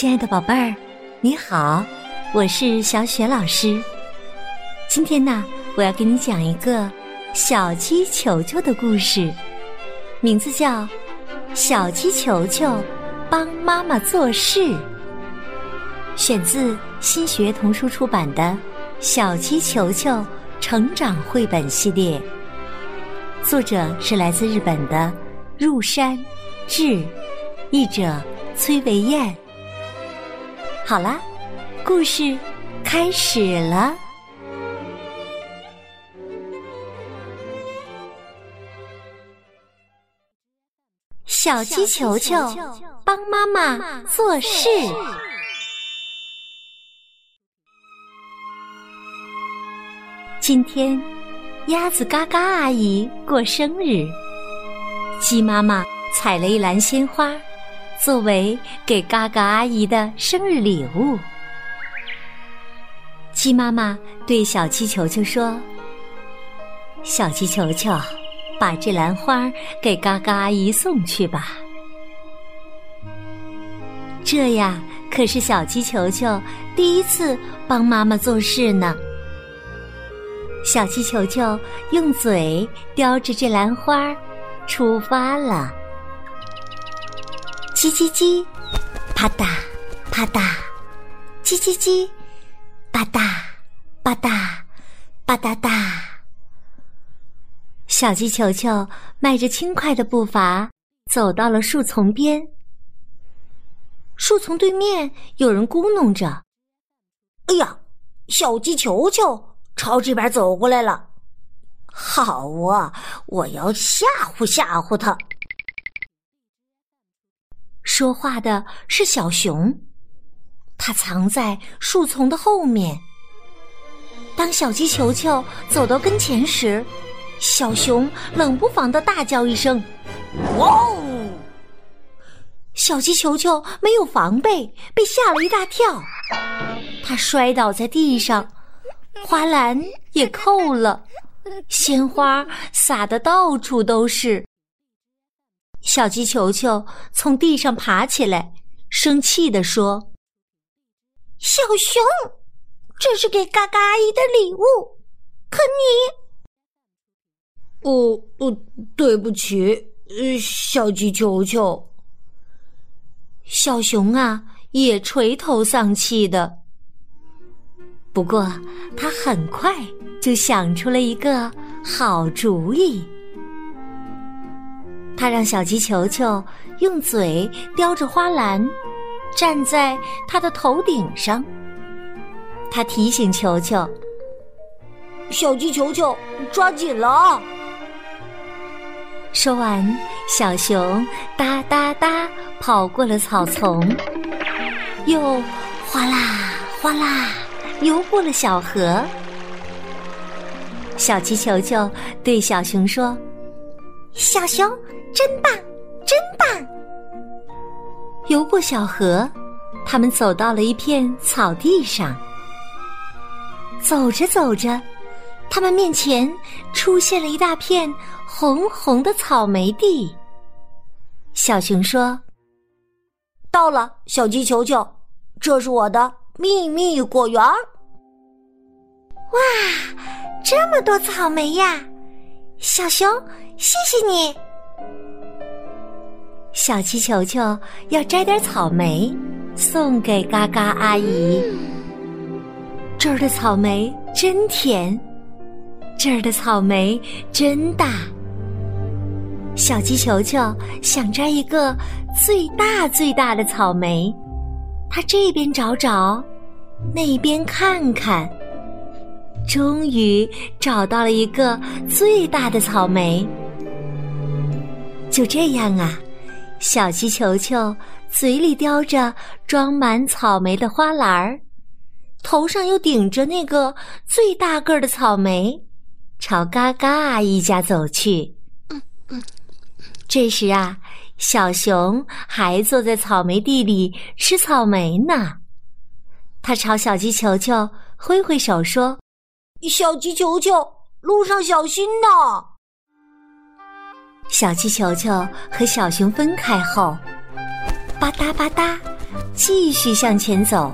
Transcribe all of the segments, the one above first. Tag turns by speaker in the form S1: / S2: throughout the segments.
S1: 亲爱的宝贝儿，你好，我是小雪老师。今天呢，我要给你讲一个小鸡球球的故事，名字叫《小鸡球球帮妈妈做事》，选自新学童书出版的《小鸡球球成长绘本系列》，作者是来自日本的入山志，译者崔维燕。好啦，故事开始了。小鸡球球帮妈妈做事。今天，鸭子嘎嘎阿姨过生日，鸡妈妈采了一篮鲜花。作为给嘎嘎阿姨的生日礼物，鸡妈妈对小鸡球球说：“小鸡球球，把这篮花给嘎嘎阿姨送去吧。”这呀，可是小鸡球球第一次帮妈妈做事呢。小鸡球球用嘴叼着这篮花，出发了。叽叽叽，啪嗒啪嗒，叽叽叽，吧嗒吧嗒吧嗒嗒。小鸡球球迈着轻快的步伐走到了树丛边。树丛对面有人咕哝着：“
S2: 哎呀，小鸡球球朝这边走过来了！好啊，我要吓唬吓唬他。”
S1: 说话的是小熊，它藏在树丛的后面。当小鸡球球走到跟前时，小熊冷不防的大叫一声：“哇哦！”小鸡球球没有防备，被吓了一大跳，它摔倒在地上，花篮也扣了，鲜花洒的到处都是。小鸡球球从地上爬起来，生气地说：“
S3: 小熊，这是给嘎嘎阿姨的礼物，可你……
S2: 哦哦，对不起，小鸡球球。”
S1: 小熊啊，也垂头丧气的。不过，他很快就想出了一个好主意。他让小鸡球球用嘴叼着花篮，站在他的头顶上。他提醒球球：“
S2: 小鸡球球，抓紧了！”
S1: 说完，小熊哒哒哒跑过了草丛，又哗啦哗啦游过了小河。小鸡球球对小熊说：“
S3: 小熊。”真棒，真棒！
S1: 游过小河，他们走到了一片草地上。走着走着，他们面前出现了一大片红红的草莓地。小熊说：“
S2: 到了，小鸡球球，这是我的秘密果园。”
S3: 哇，这么多草莓呀！小熊，谢谢你。
S1: 小鸡球球要摘点草莓送给嘎嘎阿姨。这儿的草莓真甜，这儿的草莓真大。小鸡球球想摘一个最大最大的草莓，它这边找找，那边看看，终于找到了一个最大的草莓。就这样啊。小鸡球球嘴里叼着装满草莓的花篮儿，头上又顶着那个最大个儿的草莓，朝嘎嘎阿姨家走去。这时啊，小熊还坐在草莓地里吃草莓呢。他朝小鸡球球挥挥手说：“
S2: 小鸡球球，路上小心呐！”
S1: 小鸡球球和小熊分开后，吧嗒吧嗒，继续向前走。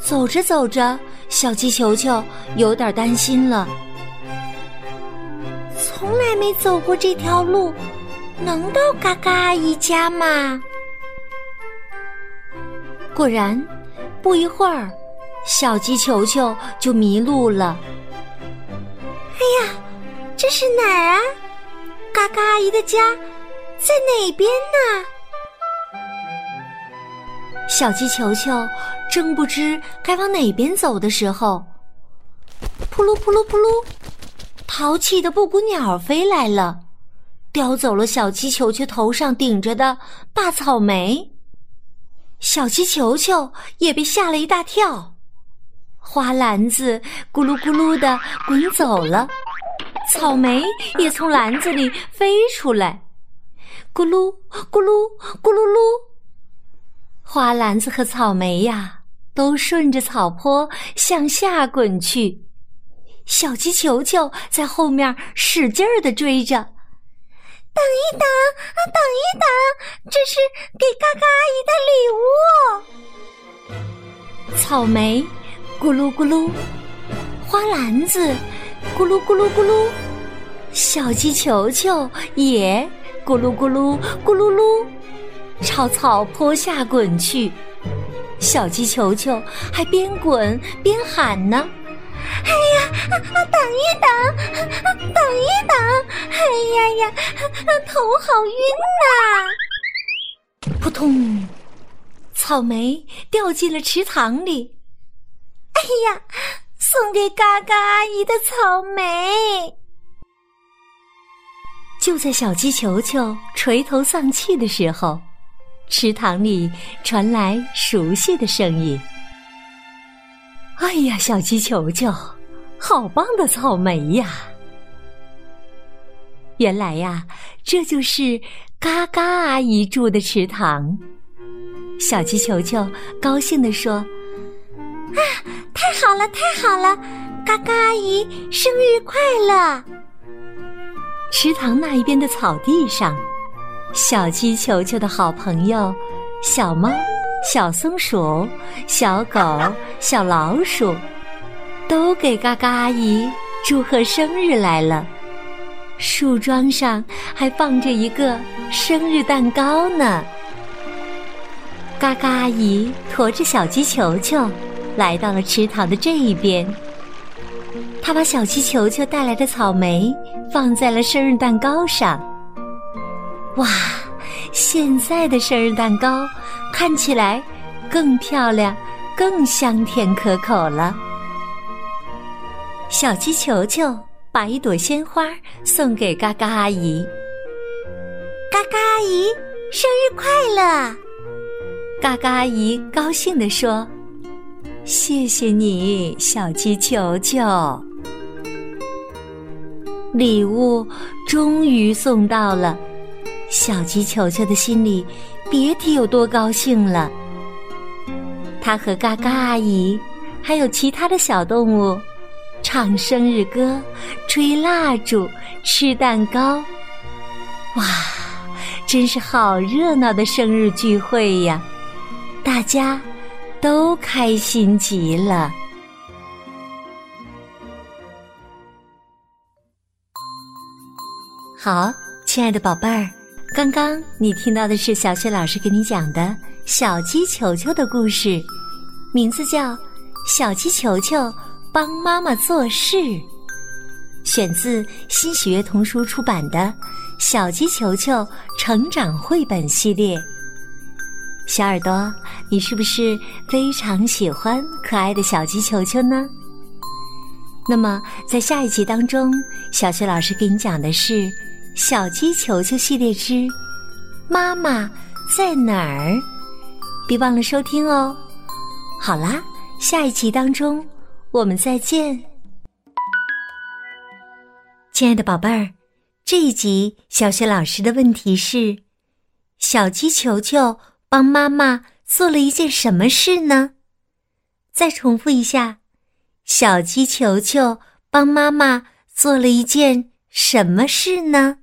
S1: 走着走着，小鸡球球有点担心了。
S3: 从来没走过这条路，能到嘎嘎阿姨家吗？
S1: 果然，不一会儿，小鸡球球就迷路了。
S3: 哎呀，这是哪儿啊？嘎嘎阿姨的家在哪边呢？
S1: 小鸡球球正不知该往哪边走的时候，扑噜扑噜扑噜，淘气的布谷鸟飞来了，叼走了小鸡球球头上顶着的大草莓。小鸡球球也被吓了一大跳，花篮子咕噜咕噜的滚走了，草莓也从篮子里飞出来，咕噜咕噜咕噜噜。花篮子和草莓呀，都顺着草坡向下滚去。小鸡球球在后面使劲儿的追着。
S3: 等一等啊，等一等，这是给嘎嘎阿姨的
S1: 礼物。草莓咕噜咕噜，花篮子咕噜咕噜咕噜，小鸡球球也咕噜咕噜咕噜噜。朝草坡下滚去，小鸡球球还边滚边喊呢：“
S3: 哎呀，等一等，等一等！哎呀呀，头好晕
S1: 呐！”扑通，草莓掉进了池塘里。
S3: 哎呀，送给嘎嘎阿姨的草莓！
S1: 就在小鸡球球垂头丧气的时候。池塘里传来熟悉的声音：“哎呀，小鸡球球，好棒的草莓呀！”原来呀，这就是嘎嘎阿姨住的池塘。小鸡球球高兴地说：“
S3: 啊，太好了，太好了！嘎嘎阿姨生日快乐！”
S1: 池塘那一边的草地上。小鸡球球的好朋友，小猫、小松鼠、小狗、小老鼠，都给嘎嘎阿姨祝贺生日来了。树桩上还放着一个生日蛋糕呢。嘎嘎阿姨驮着小鸡球球，来到了池塘的这一边。他把小鸡球球带来的草莓放在了生日蛋糕上。哇，现在的生日蛋糕看起来更漂亮、更香甜可口了。小鸡球球把一朵鲜花送给嘎嘎阿姨。
S3: 嘎嘎阿姨，生日快乐！
S1: 嘎嘎阿姨高兴地说：“谢谢你，小鸡球球。”礼物终于送到了。小鸡球球的心里别提有多高兴了。他和嘎嘎阿姨，还有其他的小动物，唱生日歌，吹蜡烛，吃蛋糕。哇，真是好热闹的生日聚会呀！大家都开心极了。好，亲爱的宝贝儿。刚刚你听到的是小雪老师给你讲的小鸡球球的故事，名字叫《小鸡球球帮妈妈做事》，选自新喜悦童书出版的《小鸡球球成长绘本系列》。小耳朵，你是不是非常喜欢可爱的小鸡球球呢？那么，在下一集当中，小雪老师给你讲的是。小鸡球球系列之妈妈在哪儿？别忘了收听哦。好啦，下一集当中我们再见。亲爱的宝贝儿，这一集小雪老师的问题是：小鸡球球帮妈妈做了一件什么事呢？再重复一下小鸡球球帮妈妈做了一件什么事呢？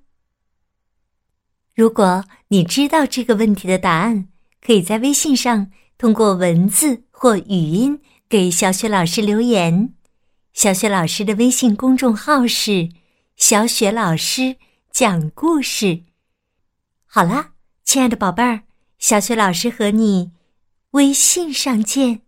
S1: 如果你知道这个问题的答案可以在微信上通过文字或语音给小雪老师留言。小雪老师的微信公众号是小雪老师讲故事。好啦亲爱的宝贝儿小雪老师和你微信上见。